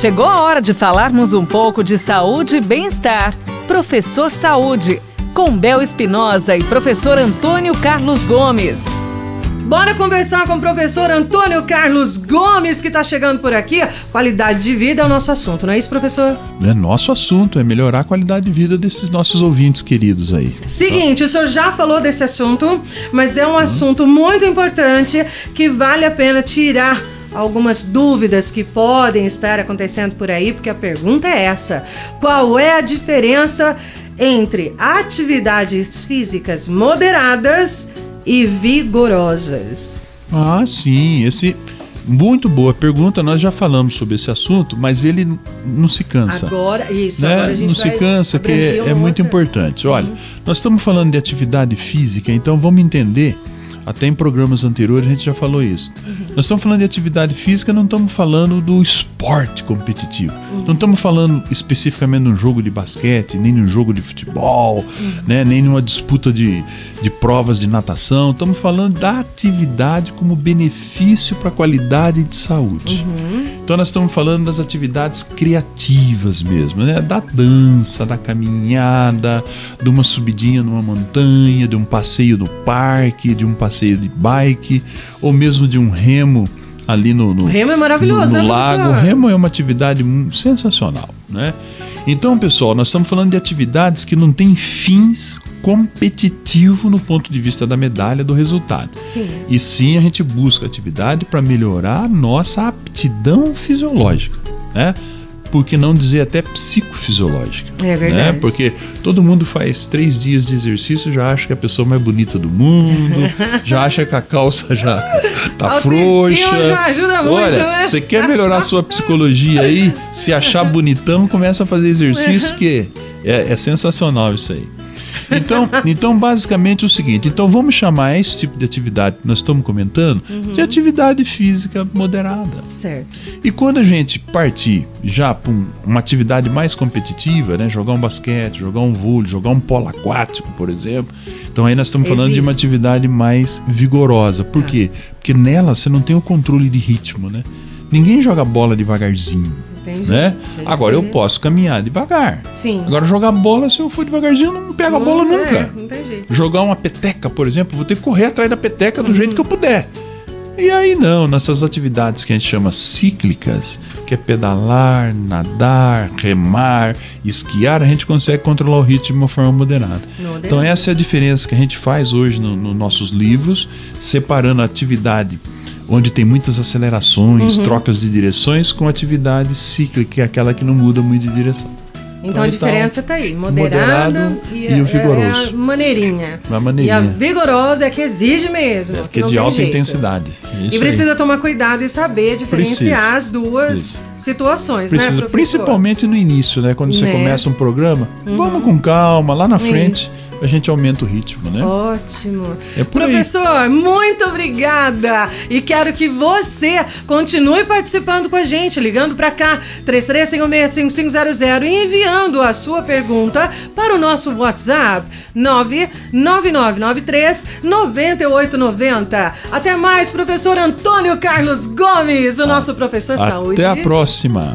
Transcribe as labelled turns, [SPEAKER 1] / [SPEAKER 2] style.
[SPEAKER 1] Chegou a hora de falarmos um pouco de saúde e bem-estar. Professor Saúde, com Bel Espinosa e professor Antônio Carlos Gomes.
[SPEAKER 2] Bora conversar com o professor Antônio Carlos Gomes, que está chegando por aqui. Qualidade de vida é o nosso assunto, não é isso, professor?
[SPEAKER 3] É nosso assunto, é melhorar a qualidade de vida desses nossos ouvintes queridos aí.
[SPEAKER 2] Seguinte, o senhor já falou desse assunto, mas é um assunto muito importante que vale a pena tirar algumas dúvidas que podem estar acontecendo por aí, porque a pergunta é essa: qual é a diferença entre atividades físicas moderadas e vigorosas?
[SPEAKER 3] Ah, sim, esse muito boa pergunta. Nós já falamos sobre esse assunto, mas ele não se cansa.
[SPEAKER 2] Agora, isso,
[SPEAKER 3] né?
[SPEAKER 2] agora a gente
[SPEAKER 3] não se cansa, que é, é muito importante. Olha, uhum. nós estamos falando de atividade física, então vamos entender até em programas anteriores a gente já falou isso. Uhum. Nós estamos falando de atividade física, não estamos falando do esporte competitivo. Uhum. Não estamos falando especificamente de um jogo de basquete, nem de um jogo de futebol, uhum. né, nem numa disputa de, de provas de natação. Estamos falando da atividade como benefício para a qualidade de saúde. Uhum. Então nós estamos falando das atividades criativas mesmo, né? Da dança, da caminhada, de uma subidinha numa montanha, de um passeio no parque, de um passeio de bike, ou mesmo de um remo ali no, no
[SPEAKER 2] remo é maravilhoso,
[SPEAKER 3] no, no
[SPEAKER 2] né,
[SPEAKER 3] lago. O remo é uma atividade sensacional, né? Então, pessoal, nós estamos falando de atividades que não têm fins competitivo no ponto de vista da medalha do resultado.
[SPEAKER 2] Sim.
[SPEAKER 3] E sim a gente busca atividade para melhorar nossa aptidão fisiológica, né? Por que não dizer até psicofisiológica?
[SPEAKER 2] É verdade.
[SPEAKER 3] Né? Porque todo mundo faz três dias de exercício já acha que é a pessoa mais bonita do mundo, já acha que a calça já tá frouxa.
[SPEAKER 2] já ajuda muito,
[SPEAKER 3] Olha,
[SPEAKER 2] né?
[SPEAKER 3] você quer melhorar a sua psicologia aí? Se achar bonitão, começa a fazer exercício que é, é sensacional isso aí. Então, então, basicamente é o seguinte: então vamos chamar esse tipo de atividade que nós estamos comentando uhum. de atividade física moderada.
[SPEAKER 2] Certo.
[SPEAKER 3] E quando a gente partir já para um, uma atividade mais competitiva, né, jogar um basquete, jogar um vôlei, jogar um polo aquático, por exemplo, então aí nós estamos falando Existe. de uma atividade mais vigorosa. Por ah. quê? Porque nela você não tem o controle de ritmo, né? Ninguém joga bola devagarzinho. Entendi. Né? Agora eu posso caminhar devagar.
[SPEAKER 2] Sim.
[SPEAKER 3] Agora jogar bola, se eu for devagarzinho, eu não pego não, a bola é, nunca.
[SPEAKER 2] Não tem jeito.
[SPEAKER 3] Jogar uma peteca, por exemplo, vou ter que correr atrás da peteca do uhum. jeito que eu puder. E aí não, nessas atividades que a gente chama cíclicas, que é pedalar, nadar, remar, esquiar, a gente consegue controlar o ritmo de uma forma moderada. moderada. Então essa é a diferença que a gente faz hoje nos no nossos livros, separando a atividade onde tem muitas acelerações, uhum. trocas de direções, com atividade cíclica, que é aquela que não muda muito de direção.
[SPEAKER 2] Então, a diferença está aí, moderada e, e, o vigoroso. É a maneirinha.
[SPEAKER 3] A maneirinha.
[SPEAKER 2] E a vigorosa é que exige mesmo.
[SPEAKER 3] É, que é de alta jeito. intensidade.
[SPEAKER 2] Isso e precisa aí. tomar cuidado e saber diferenciar Precisa. as duas Isso. situações, né,
[SPEAKER 3] Precisa.
[SPEAKER 2] né, professor?
[SPEAKER 3] Principalmente no início, né? Quando você né? começa um programa, uhum. vamos com calma, lá na frente. Isso a gente aumenta o ritmo, né?
[SPEAKER 2] Ótimo. É Professor, muito obrigada. E quero que você continue participando com a gente, ligando para cá, 33565500 e enviando a sua pergunta para o nosso WhatsApp 99993 9890. Até mais, professor Antônio Carlos Gomes, o nosso professor
[SPEAKER 3] Até
[SPEAKER 2] Saúde.
[SPEAKER 3] Até a próxima.